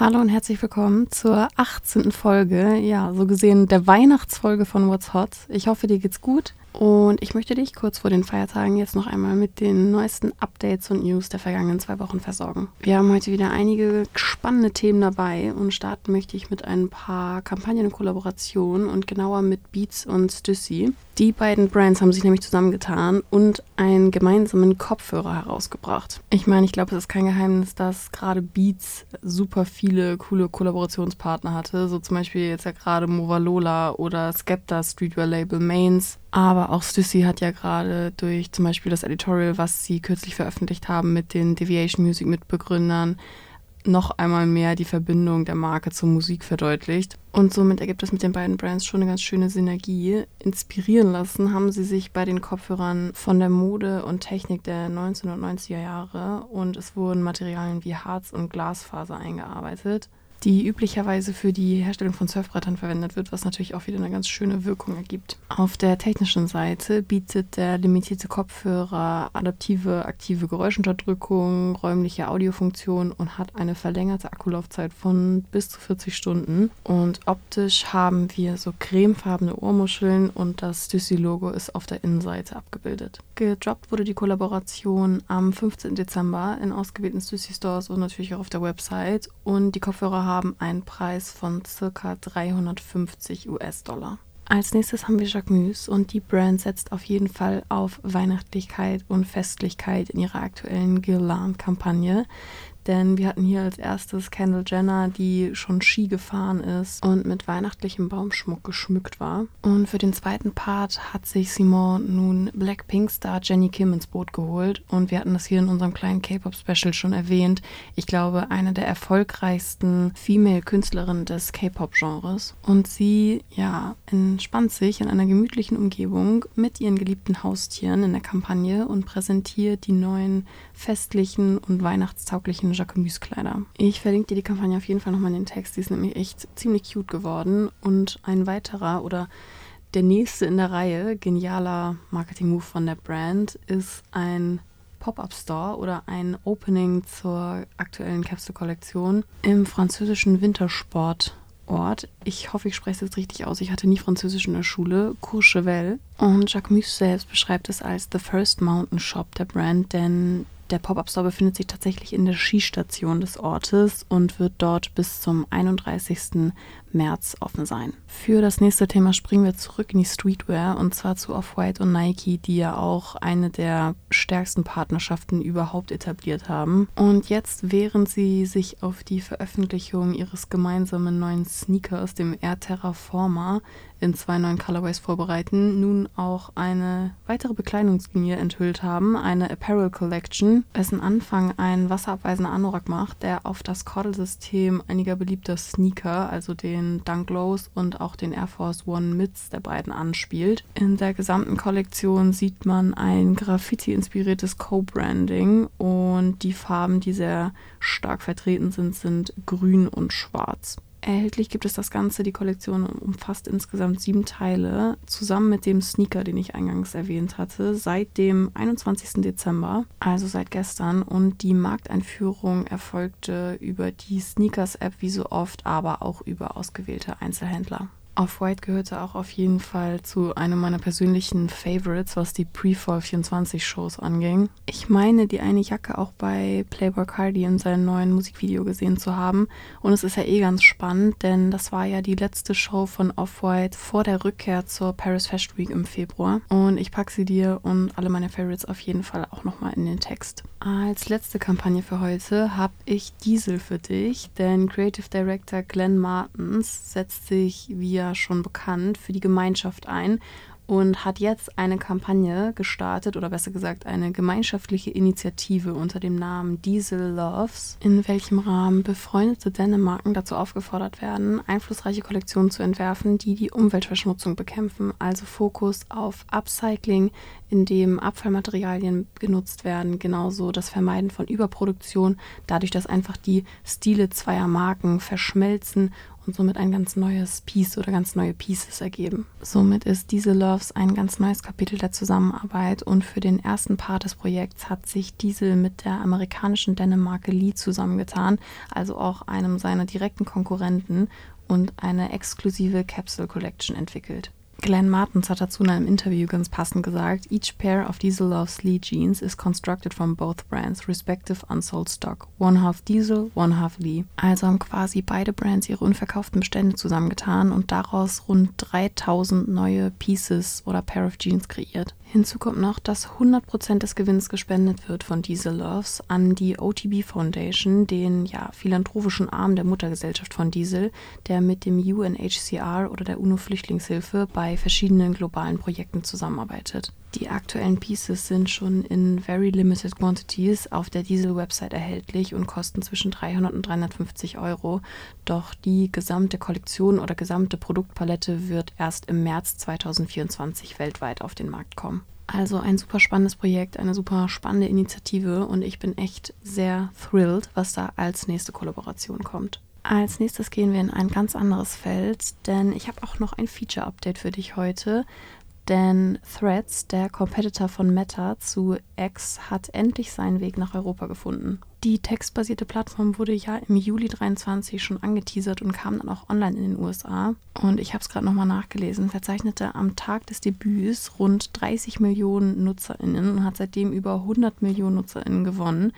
Hallo und herzlich willkommen zur 18. Folge, ja, so gesehen der Weihnachtsfolge von What's Hot. Ich hoffe, dir geht's gut. Und ich möchte dich kurz vor den Feiertagen jetzt noch einmal mit den neuesten Updates und News der vergangenen zwei Wochen versorgen. Wir haben heute wieder einige spannende Themen dabei und starten möchte ich mit ein paar Kampagnen und Kollaborationen und genauer mit Beats und Stussy. Die beiden Brands haben sich nämlich zusammengetan und einen gemeinsamen Kopfhörer herausgebracht. Ich meine, ich glaube, es ist kein Geheimnis, dass gerade Beats super viele coole Kollaborationspartner hatte. So zum Beispiel jetzt ja gerade Movalola oder Skepta Streetwear Label Mains. Aber auch Stussy hat ja gerade durch zum Beispiel das Editorial, was sie kürzlich veröffentlicht haben mit den Deviation Music Mitbegründern, noch einmal mehr die Verbindung der Marke zur Musik verdeutlicht. Und somit ergibt es mit den beiden Brands schon eine ganz schöne Synergie. Inspirieren lassen haben sie sich bei den Kopfhörern von der Mode und Technik der 1990er Jahre und es wurden Materialien wie Harz und Glasfaser eingearbeitet die üblicherweise für die Herstellung von Surfbrettern verwendet wird, was natürlich auch wieder eine ganz schöne Wirkung ergibt. Auf der technischen Seite bietet der limitierte Kopfhörer adaptive aktive Geräuschunterdrückung, räumliche Audiofunktion und hat eine verlängerte Akkulaufzeit von bis zu 40 Stunden. Und optisch haben wir so cremefarbene Ohrmuscheln und das Stussy-Logo ist auf der Innenseite abgebildet. Gedroppt wurde die Kollaboration am 15. Dezember in ausgewählten Stussy-Stores und natürlich auch auf der Website und die Kopfhörer haben einen Preis von ca. 350 US-Dollar. Als nächstes haben wir Jacquemus und die Brand setzt auf jeden Fall auf Weihnachtlichkeit und Festlichkeit in ihrer aktuellen Guirlande-Kampagne denn wir hatten hier als erstes Kendall Jenner, die schon Ski gefahren ist und mit weihnachtlichem Baumschmuck geschmückt war. Und für den zweiten Part hat sich Simon nun Blackpink-Star Jenny Kim ins Boot geholt. Und wir hatten das hier in unserem kleinen K-Pop-Special schon erwähnt. Ich glaube, eine der erfolgreichsten Female-Künstlerinnen des K-Pop-Genres. Und sie, ja, entspannt sich in einer gemütlichen Umgebung mit ihren geliebten Haustieren in der Kampagne und präsentiert die neuen festlichen und weihnachtstauglichen Jacquemus-Kleider. Ich verlinke dir die Kampagne auf jeden Fall nochmal in den Text. Die ist nämlich echt ziemlich cute geworden. Und ein weiterer oder der nächste in der Reihe, genialer Marketing-Move von der Brand, ist ein Pop-up-Store oder ein Opening zur aktuellen Capsule-Kollektion im französischen Wintersport. Ort. Ich hoffe, ich spreche es jetzt richtig aus. Ich hatte nie Französisch in der Schule. Courchevel. Und Jacques Mus selbst beschreibt es als The First Mountain Shop der Brand, denn der Pop-Up-Store befindet sich tatsächlich in der Skistation des Ortes und wird dort bis zum 31. März offen sein. Für das nächste Thema springen wir zurück in die Streetwear und zwar zu Off-White und Nike, die ja auch eine der stärksten Partnerschaften überhaupt etabliert haben. Und jetzt, während sie sich auf die Veröffentlichung ihres gemeinsamen neuen Sneakers, dem Air Terraformer, in zwei neuen Colorways vorbereiten, nun auch eine weitere Bekleidungslinie enthüllt haben, eine Apparel Collection, dessen Anfang ein wasserabweisender Anorak macht, der auf das Kordelsystem einiger beliebter Sneaker, also den den Dunk Lows und auch den Air Force One Mids der beiden anspielt. In der gesamten Kollektion sieht man ein Graffiti-inspiriertes Co-Branding und die Farben, die sehr stark vertreten sind, sind grün und schwarz. Erhältlich gibt es das Ganze, die Kollektion umfasst insgesamt sieben Teile, zusammen mit dem Sneaker, den ich eingangs erwähnt hatte, seit dem 21. Dezember, also seit gestern. Und die Markteinführung erfolgte über die Sneakers-App wie so oft, aber auch über ausgewählte Einzelhändler. Off-White gehörte auch auf jeden Fall zu einem meiner persönlichen Favorites, was die Pre-Fall 24 Shows anging. Ich meine, die eine Jacke auch bei Playboy Cardi in seinem neuen Musikvideo gesehen zu haben. Und es ist ja eh ganz spannend, denn das war ja die letzte Show von Off-White vor der Rückkehr zur Paris Fashion Week im Februar. Und ich packe sie dir und alle meine Favorites auf jeden Fall auch nochmal in den Text. Als letzte Kampagne für heute habe ich Diesel für dich, denn Creative Director Glenn Martens setzt sich via schon bekannt, für die Gemeinschaft ein und hat jetzt eine Kampagne gestartet oder besser gesagt eine gemeinschaftliche Initiative unter dem Namen Diesel Loves, in welchem Rahmen befreundete Dänemarken dazu aufgefordert werden, einflussreiche Kollektionen zu entwerfen, die die Umweltverschmutzung bekämpfen, also Fokus auf Upcycling, in dem Abfallmaterialien genutzt werden, genauso das Vermeiden von Überproduktion, dadurch, dass einfach die Stile zweier Marken verschmelzen und somit ein ganz neues Piece oder ganz neue Pieces ergeben. Somit ist Diesel Loves ein ganz neues Kapitel der Zusammenarbeit und für den ersten Part des Projekts hat sich Diesel mit der amerikanischen Dänemarke Lee zusammengetan, also auch einem seiner direkten Konkurrenten und eine exklusive Capsule Collection entwickelt. Glenn Martins hat dazu in einem Interview ganz passend gesagt, each pair of Diesel Loves Lee jeans is constructed from both brands, respective unsold stock. One half Diesel, one half Lee. Also haben quasi beide Brands ihre unverkauften Bestände zusammengetan und daraus rund 3000 neue Pieces oder Pair of Jeans kreiert. Hinzu kommt noch, dass 100% des Gewinns gespendet wird von Diesel Loves an die OTB Foundation, den ja, philanthropischen Arm der Muttergesellschaft von Diesel, der mit dem UNHCR oder der UNO-Flüchtlingshilfe bei verschiedenen globalen Projekten zusammenarbeitet. Die aktuellen Pieces sind schon in very limited quantities auf der Diesel-Website erhältlich und kosten zwischen 300 und 350 Euro. Doch die gesamte Kollektion oder gesamte Produktpalette wird erst im März 2024 weltweit auf den Markt kommen. Also ein super spannendes Projekt, eine super spannende Initiative und ich bin echt sehr thrilled, was da als nächste Kollaboration kommt. Als nächstes gehen wir in ein ganz anderes Feld, denn ich habe auch noch ein Feature-Update für dich heute. Denn Threads, der Competitor von Meta zu X, hat endlich seinen Weg nach Europa gefunden. Die textbasierte Plattform wurde ja im Juli 23 schon angeteasert und kam dann auch online in den USA. Und ich habe es gerade nochmal nachgelesen, verzeichnete am Tag des Debüts rund 30 Millionen NutzerInnen und hat seitdem über 100 Millionen NutzerInnen gewonnen.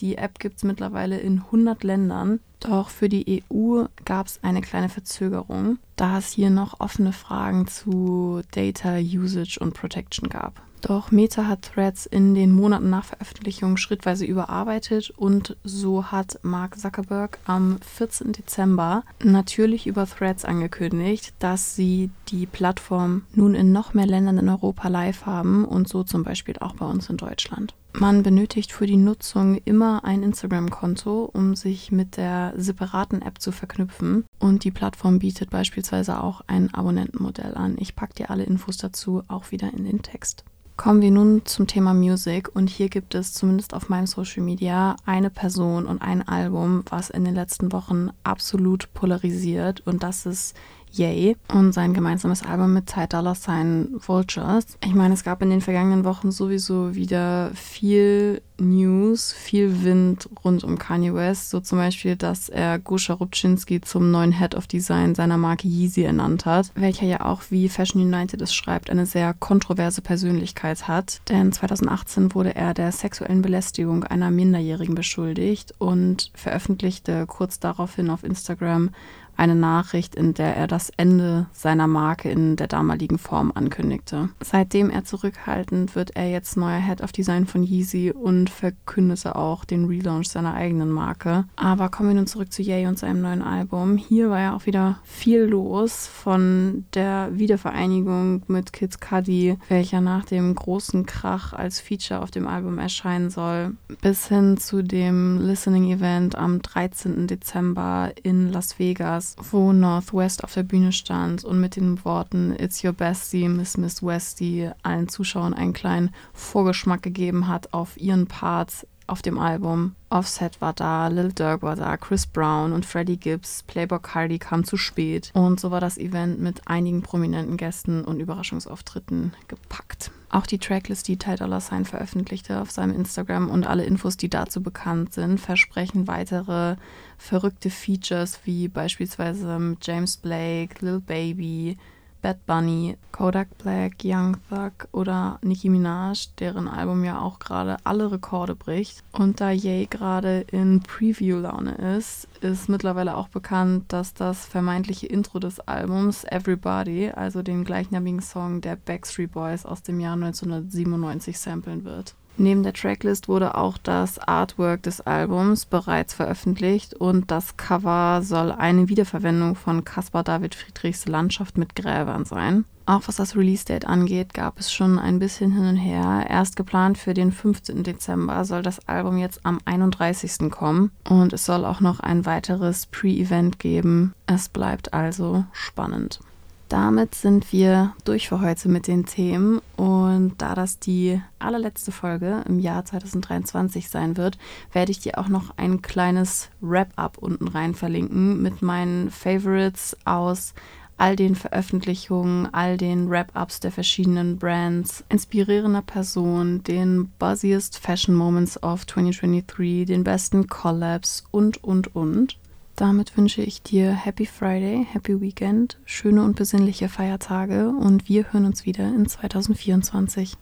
Die App gibt es mittlerweile in 100 Ländern. Doch für die EU gab es eine kleine Verzögerung, da es hier noch offene Fragen zu Data Usage und Protection gab. Doch Meta hat Threads in den Monaten nach Veröffentlichung schrittweise überarbeitet und so hat Mark Zuckerberg am 14. Dezember natürlich über Threads angekündigt, dass sie die Plattform nun in noch mehr Ländern in Europa live haben und so zum Beispiel auch bei uns in Deutschland. Man benötigt für die Nutzung immer ein Instagram-Konto, um sich mit der separaten App zu verknüpfen. Und die Plattform bietet beispielsweise auch ein Abonnentenmodell an. Ich packe dir alle Infos dazu auch wieder in den Text. Kommen wir nun zum Thema Music und hier gibt es zumindest auf meinem Social Media eine Person und ein Album, was in den letzten Wochen absolut polarisiert und das ist Yay und sein gemeinsames Album mit Ty Dolla Sign Vultures. Ich meine, es gab in den vergangenen Wochen sowieso wieder viel News, viel Wind rund um Kanye West. So zum Beispiel, dass er Goscha Rubczynski zum neuen Head of Design seiner Marke Yeezy ernannt hat, welcher ja auch, wie Fashion United es schreibt, eine sehr kontroverse Persönlichkeit hat. Denn 2018 wurde er der sexuellen Belästigung einer Minderjährigen beschuldigt und veröffentlichte kurz daraufhin auf Instagram eine Nachricht, in der er das Ende seiner Marke in der damaligen Form ankündigte. Seitdem er zurückhaltend wird er jetzt neuer Head of Design von Yeezy und verkündete auch den Relaunch seiner eigenen Marke. Aber kommen wir nun zurück zu Ye und seinem neuen Album. Hier war ja auch wieder viel los von der Wiedervereinigung mit Kids Cudi, welcher nach dem großen Krach als Feature auf dem Album erscheinen soll, bis hin zu dem Listening Event am 13. Dezember in Las Vegas Jahres, wo Northwest auf der Bühne stand und mit den Worten It's your bestie, Miss Miss Westie allen Zuschauern einen kleinen Vorgeschmack gegeben hat auf ihren Part auf dem Album. Offset war da, Lil Durk war da, Chris Brown und Freddie Gibbs, Playboy Cardi kam zu spät. Und so war das Event mit einigen prominenten Gästen und Überraschungsauftritten gepackt. Auch die Tracklist, die Ty Dolla Sign veröffentlichte auf seinem Instagram und alle Infos, die dazu bekannt sind, versprechen weitere verrückte Features wie beispielsweise James Blake, Lil Baby, Bad Bunny, Kodak Black, Young Thug oder Nicki Minaj, deren Album ja auch gerade alle Rekorde bricht. Und da Ye gerade in Preview-Laune ist, ist mittlerweile auch bekannt, dass das vermeintliche Intro des Albums Everybody, also den gleichnamigen Song der Backstreet Boys aus dem Jahr 1997 samplen wird. Neben der Tracklist wurde auch das Artwork des Albums bereits veröffentlicht und das Cover soll eine Wiederverwendung von Caspar David Friedrichs Landschaft mit Gräbern sein. Auch was das Release-Date angeht, gab es schon ein bisschen hin und her. Erst geplant für den 15. Dezember soll das Album jetzt am 31. kommen und es soll auch noch ein weiteres Pre-Event geben. Es bleibt also spannend. Damit sind wir durch für heute mit den Themen und da das die allerletzte Folge im Jahr 2023 sein wird, werde ich dir auch noch ein kleines Wrap-up unten rein verlinken mit meinen Favorites aus all den Veröffentlichungen, all den Wrap-ups der verschiedenen Brands, inspirierender Personen, den buzziest Fashion Moments of 2023, den besten Collabs und, und, und. Damit wünsche ich dir Happy Friday, Happy Weekend, schöne und besinnliche Feiertage und wir hören uns wieder in 2024.